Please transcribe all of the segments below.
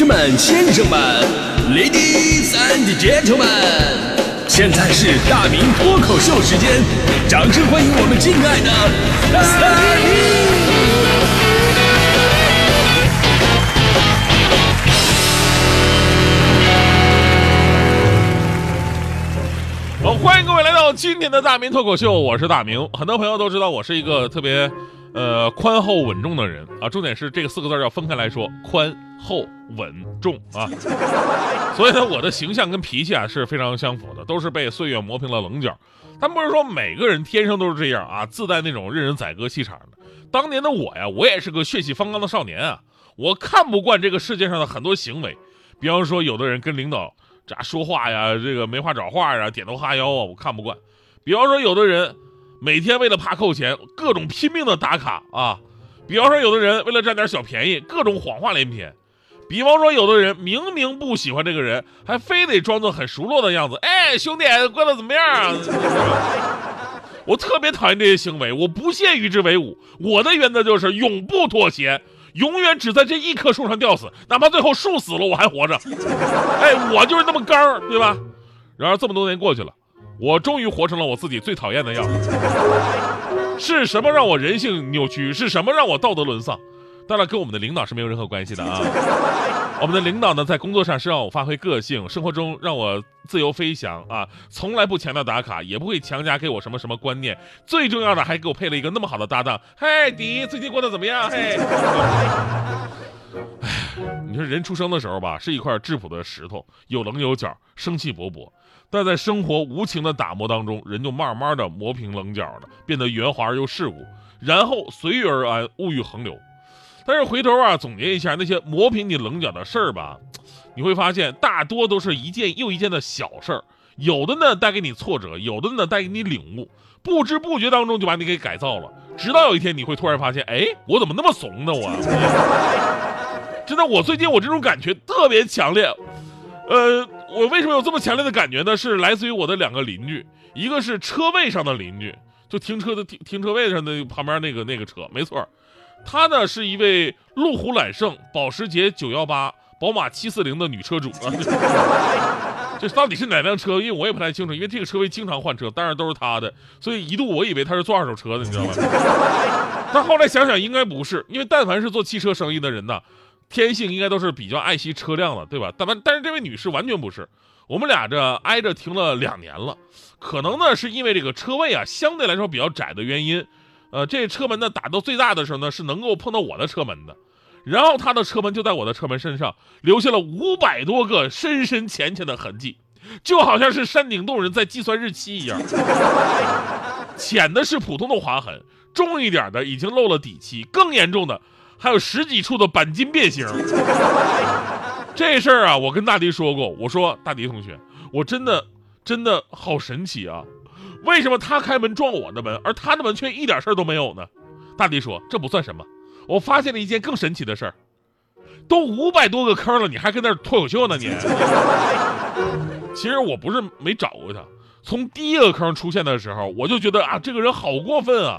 士们、先生们、Ladies and Gentlemen，现在是大明脱口秀时间，掌声欢迎我们敬爱的大明！好，欢迎各位来到今天的大明脱口秀，我是大明。很多朋友都知道我是一个特别，呃，宽厚稳重的人啊。重点是这个四个字要分开来说，宽厚稳重啊。所以呢，我的形象跟脾气啊是非常相符的，都是被岁月磨平了棱角。但不是说每个人天生都是这样啊，自带那种任人宰割气场的。当年的我呀，我也是个血气方刚的少年啊，我看不惯这个世界上的很多行为，比方说有的人跟领导。咋说话呀？这个没话找话呀，点头哈腰啊，我看不惯。比方说，有的人每天为了怕扣钱，各种拼命的打卡啊；比方说，有的人为了占点小便宜，各种谎话连篇；比方说，有的人明明不喜欢这个人，还非得装作很熟络的样子。哎，兄弟，过得怎么样啊？我特别讨厌这些行为，我不屑与之为伍。我的原则就是永不妥协。永远只在这一棵树上吊死，哪怕最后树死了我还活着。哎，我就是那么刚，对吧？然而这么多年过去了，我终于活成了我自己最讨厌的样子。是什么让我人性扭曲？是什么让我道德沦丧？当然跟我们的领导是没有任何关系的啊。我们的领导呢，在工作上是让我发挥个性，生活中让我自由飞翔啊，从来不强调打卡，也不会强加给我什么什么观念。最重要的，还给我配了一个那么好的搭档。嘿，迪，最近过得怎么样？嘿，哎，你说人出生的时候吧，是一块质朴的石头，有棱有角，生气勃勃。但在生活无情的打磨当中，人就慢慢的磨平棱角了，变得圆滑而又世故，然后随遇而安，物欲横流。但是回头啊，总结一下那些磨平你棱角的事儿吧，你会发现大多都是一件又一件的小事儿，有的呢带给你挫折，有的呢带给你领悟，不知不觉当中就把你给改造了，直到有一天你会突然发现，哎，我怎么那么怂呢？我，真的，我最近我这种感觉特别强烈，呃，我为什么有这么强烈的感觉呢？是来自于我的两个邻居，一个是车位上的邻居，就停车的停停车位上的旁边那个那个车，没错。她呢是一位路虎揽胜、保时捷918、宝马740的女车主啊，这到底是哪辆车？因为我也不太清楚，因为这个车位经常换车，当然都是她的，所以一度我以为她是做二手车的，你知道吗？但后来想想应该不是，因为但凡是做汽车生意的人呢，天性应该都是比较爱惜车辆的，对吧？但但是这位女士完全不是，我们俩这挨着停了两年了，可能呢是因为这个车位啊相对来说比较窄的原因。呃，这车门呢打到最大的时候呢，是能够碰到我的车门的，然后他的车门就在我的车门身上留下了五百多个深深浅浅的痕迹，就好像是山顶洞人在计算日期一样。浅的是普通的划痕，重一点的已经漏了底漆，更严重的还有十几处的钣金变形。这事儿啊，我跟大迪说过，我说大迪同学，我真的真的好神奇啊。为什么他开门撞我的门，而他的门却一点事儿都没有呢？大迪说：“这不算什么，我发现了一件更神奇的事儿。都五百多个坑了，你还跟那脱口秀呢？你？其实我不是没找过他，从第一个坑出现的时候，我就觉得啊，这个人好过分啊，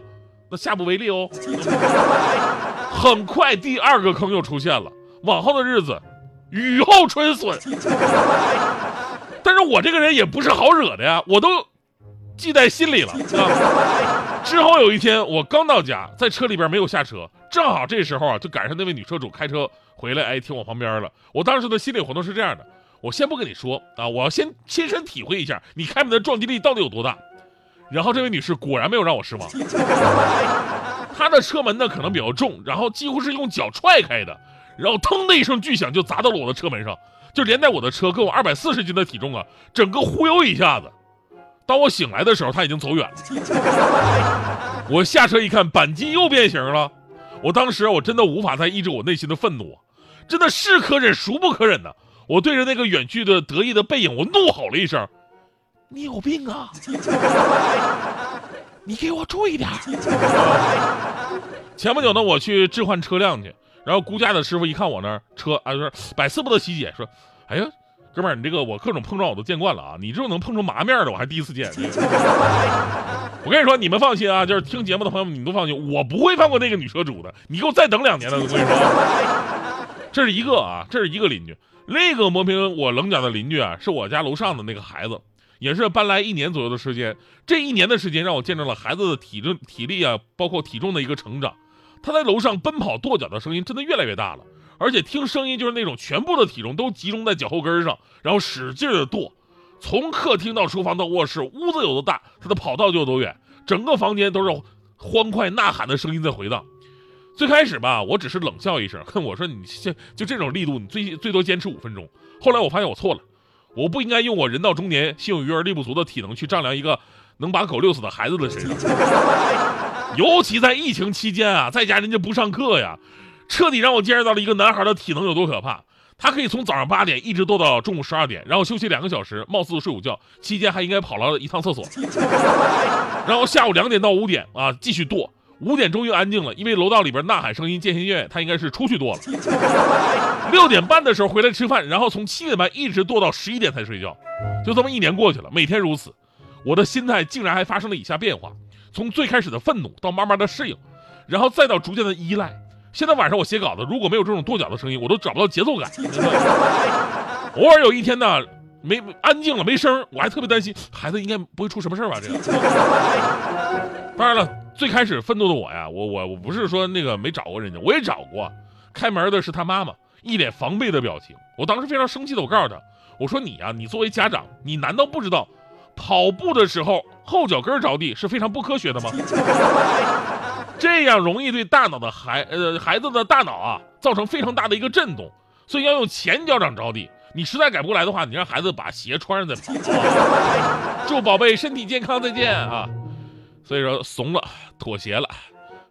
那下不为例哦。很快，第二个坑又出现了，往后的日子雨后春笋。但是我这个人也不是好惹的呀，我都。”记在心里了。之后有一天，我刚到家，在车里边没有下车，正好这时候啊，就赶上那位女车主开车回来，哎，停我旁边了。我当时的心理活动是这样的：我先不跟你说啊，我要先亲身体会一下你开门的撞击力到底有多大。然后这位女士果然没有让我失望，他的车门呢可能比较重，然后几乎是用脚踹开的，然后腾的一声巨响就砸到了我的车门上，就连带我的车跟我二百四十斤的体重啊，整个忽悠一下子。当我醒来的时候，他已经走远了。我下车一看，钣金又变形了。我当时我真的无法再抑制我内心的愤怒，真的是可忍孰不可忍呢？我对着那个远去的得意的背影，我怒吼了一声：“你有病啊！你给我注意点！” 前不久呢，我去置换车辆去，然后估价的师傅一看我那车，啊，就是百思不得其解，说：“哎呀。”哥们儿，你这个我各种碰撞我都见惯了啊，你这种能碰出麻面的我还第一次见。我跟你说，你们放心啊，就是听节目的朋友们，你们都放心，我不会放过那个女车主的。你给我再等两年了，我跟你说。这是一个啊，这是一个邻居。另一个磨平我棱角的邻居啊，是我家楼上的那个孩子，也是搬来一年左右的时间。这一年的时间让我见证了孩子的体重、体力啊，包括体重的一个成长。他在楼上奔跑跺脚的声音真的越来越大了，而且听声音就是那种全部的体重都集中在脚后跟上，然后使劲的跺。从客厅到厨房到卧室，屋子有多大，他的跑道就有多远，整个房间都是欢快呐喊的声音在回荡。最开始吧，我只是冷笑一声，哼，我说你就就这种力度，你最最多坚持五分钟。后来我发现我错了，我不应该用我人到中年、心有余而力不足的体能去丈量一个能把狗遛死的孩子的身上。尤其在疫情期间啊，在家人家不上课呀，彻底让我见识到了一个男孩的体能有多可怕。他可以从早上八点一直斗到中午十二点，然后休息两个小时，貌似睡午觉，期间还应该跑了一趟厕所，然后下午两点到五点啊继续跺，五点终于安静了，因为楼道里边呐喊声音渐行渐远，他应该是出去跺了。六点半的时候回来吃饭，然后从七点半一直跺到十一点才睡觉，就这么一年过去了，每天如此，我的心态竟然还发生了以下变化，从最开始的愤怒到慢慢的适应，然后再到逐渐的依赖。现在晚上我写稿子，如果没有这种跺脚的声音，我都找不到节奏感。偶尔有一天呢，没安静了，没声我还特别担心孩子应该不会出什么事吧？这个。当然了，最开始愤怒的我呀，我我我不是说那个没找过人家，我也找过。开门的是他妈妈，一脸防备的表情。我当时非常生气的，我告诉他，我说你呀，你作为家长，你难道不知道跑步的时候后脚跟着地是非常不科学的吗？这样容易对大脑的孩呃孩子的大脑啊造成非常大的一个震动，所以要用前脚掌着地。你实在改不过来的话，你让孩子把鞋穿上再跑。祝宝贝身体健康，再见啊！所以说怂了，妥协了，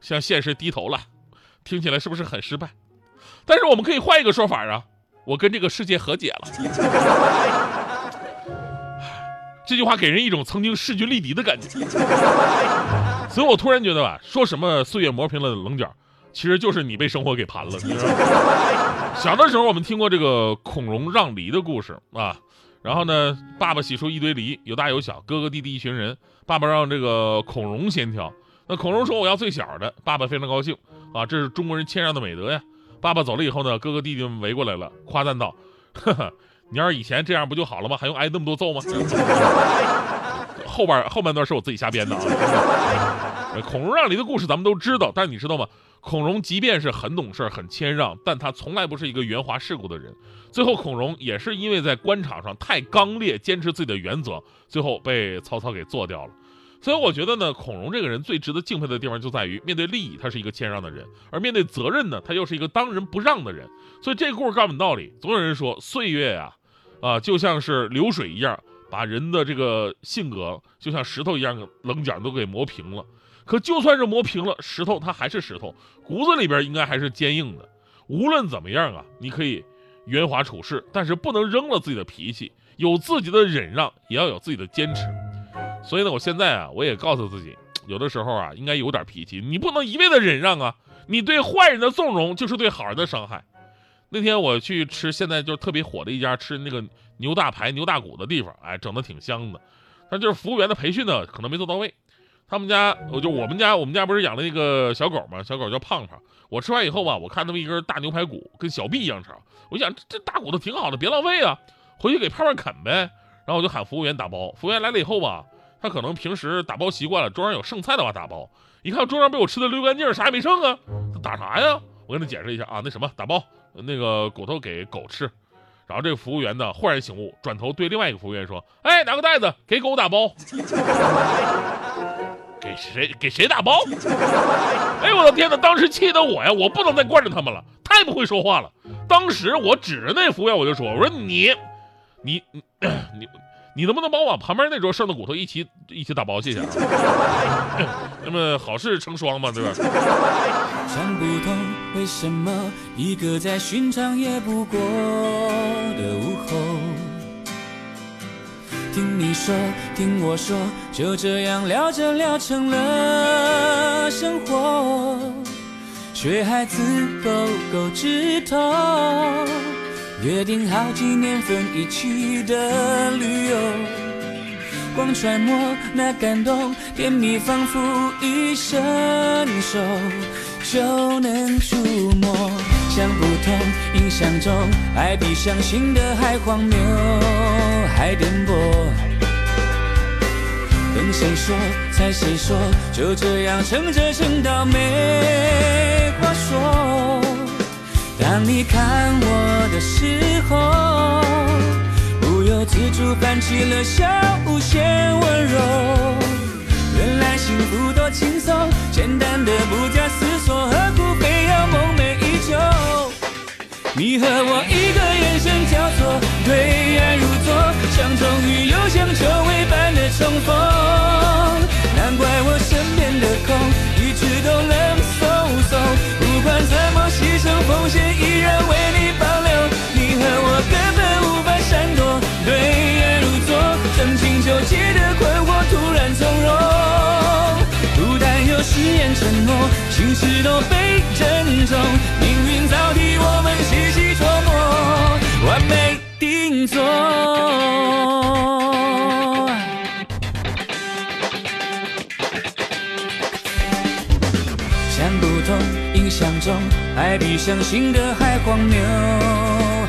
向现实低头了，听起来是不是很失败？但是我们可以换一个说法啊，我跟这个世界和解了。这句话给人一种曾经势均力敌的感觉。所以我突然觉得吧，说什么岁月磨平了棱角，其实就是你被生活给盘了。小的时候我们听过这个孔融让梨的故事啊，然后呢，爸爸洗出一堆梨，有大有小，哥哥弟弟一群人，爸爸让这个孔融先挑。那孔融说我要最小的，爸爸非常高兴啊，这是中国人谦让的美德呀。爸爸走了以后呢，哥哥弟弟们围过来了，夸赞道：“呵呵，你要是以前这样不就好了吗？还用挨那么多揍吗？” 后边后半段是我自己瞎编的啊。孔融让梨的故事咱们都知道，但是你知道吗？孔融即便是很懂事、很谦让，但他从来不是一个圆滑世故的人。最后，孔融也是因为在官场上太刚烈，坚持自己的原则，最后被曹操给做掉了。所以我觉得呢，孔融这个人最值得敬佩的地方就在于，面对利益他是一个谦让的人，而面对责任呢，他又是一个当仁不让的人。所以这个故事告诉我们道理：总有人说，岁月呀，啊，就像是流水一样。把人的这个性格就像石头一样棱角都给磨平了，可就算是磨平了，石头它还是石头，骨子里边应该还是坚硬的。无论怎么样啊，你可以圆滑处事，但是不能扔了自己的脾气，有自己的忍让，也要有自己的坚持。所以呢，我现在啊，我也告诉自己，有的时候啊，应该有点脾气，你不能一味的忍让啊，你对坏人的纵容就是对好人的伤害。那天我去吃现在就是特别火的一家吃那个牛大排、牛大骨的地方，哎，整的挺香的。但就是服务员的培训呢，可能没做到位。他们家，我就我们家，我们家不是养了那个小狗吗？小狗叫胖胖。我吃完以后吧，我看那么一根大牛排骨，跟小臂一样长。我想这大骨头挺好的，别浪费啊，回去给胖胖啃呗。然后我就喊服务员打包。服务员来了以后吧，他可能平时打包习惯了，桌上有剩菜的话打包。一看桌上被我吃的溜干净，啥也没剩啊，他打啥呀？我跟他解释一下啊，那什么打包。那个骨头给狗吃，然后这个服务员呢忽然醒悟，转头对另外一个服务员说：“哎，拿个袋子给狗打包，给谁给谁打包？哎呦我的天哪！当时气得我呀，我不能再惯着他们了，太不会说话了。当时我指着那服务员我就说：我说你，你你 你。”能不能帮我旁边那桌剩的骨头一起一起打包，谢谢。那么好事成双嘛，对吧？想不通为什么一个再寻常也不过的午后，听你说，听我说，就这样聊着聊成了生活，学孩子勾勾指头。约定好几年份一起的旅游，光揣摩那感动，甜蜜仿佛一伸手就能触摸。想不通，印象中爱比相信的还荒谬，还颠簸。等谁说，猜谁说，就这样撑着撑到没话说。当你看我的时候，不由自主泛起了笑无限温柔。原来幸福多轻松，简单的不假思索，何苦非要梦寐以求？你和我一个眼神交错，对爱如昨，像终于又像久违般的重逢。难怪我身边的空一直都冷飕飕，不管怎么牺牲奉献，依然为你保留。你和我根本无法闪躲，对眼如昨，曾经纠结的困惑突然从容。孤单有誓言承诺，心事都被珍重，命运早替我们细细琢磨，完美定做。想不通，印象中爱比相信的还荒谬，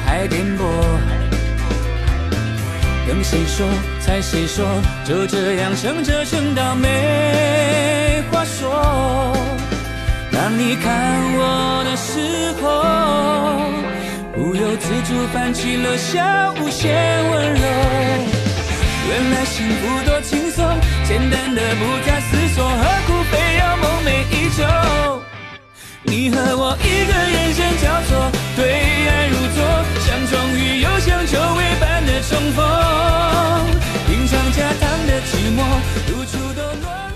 还颠簸。跟谁说，猜谁说，就这样撑着撑到没话说。当你看我的时候，不由自主泛起了笑无限温柔。原来幸福多轻松简单的不假思索何苦非要梦寐以求？你和我一个眼神交错对爱如昨像终于又像久违般的重逢。品尝加糖的寂寞如初堕落。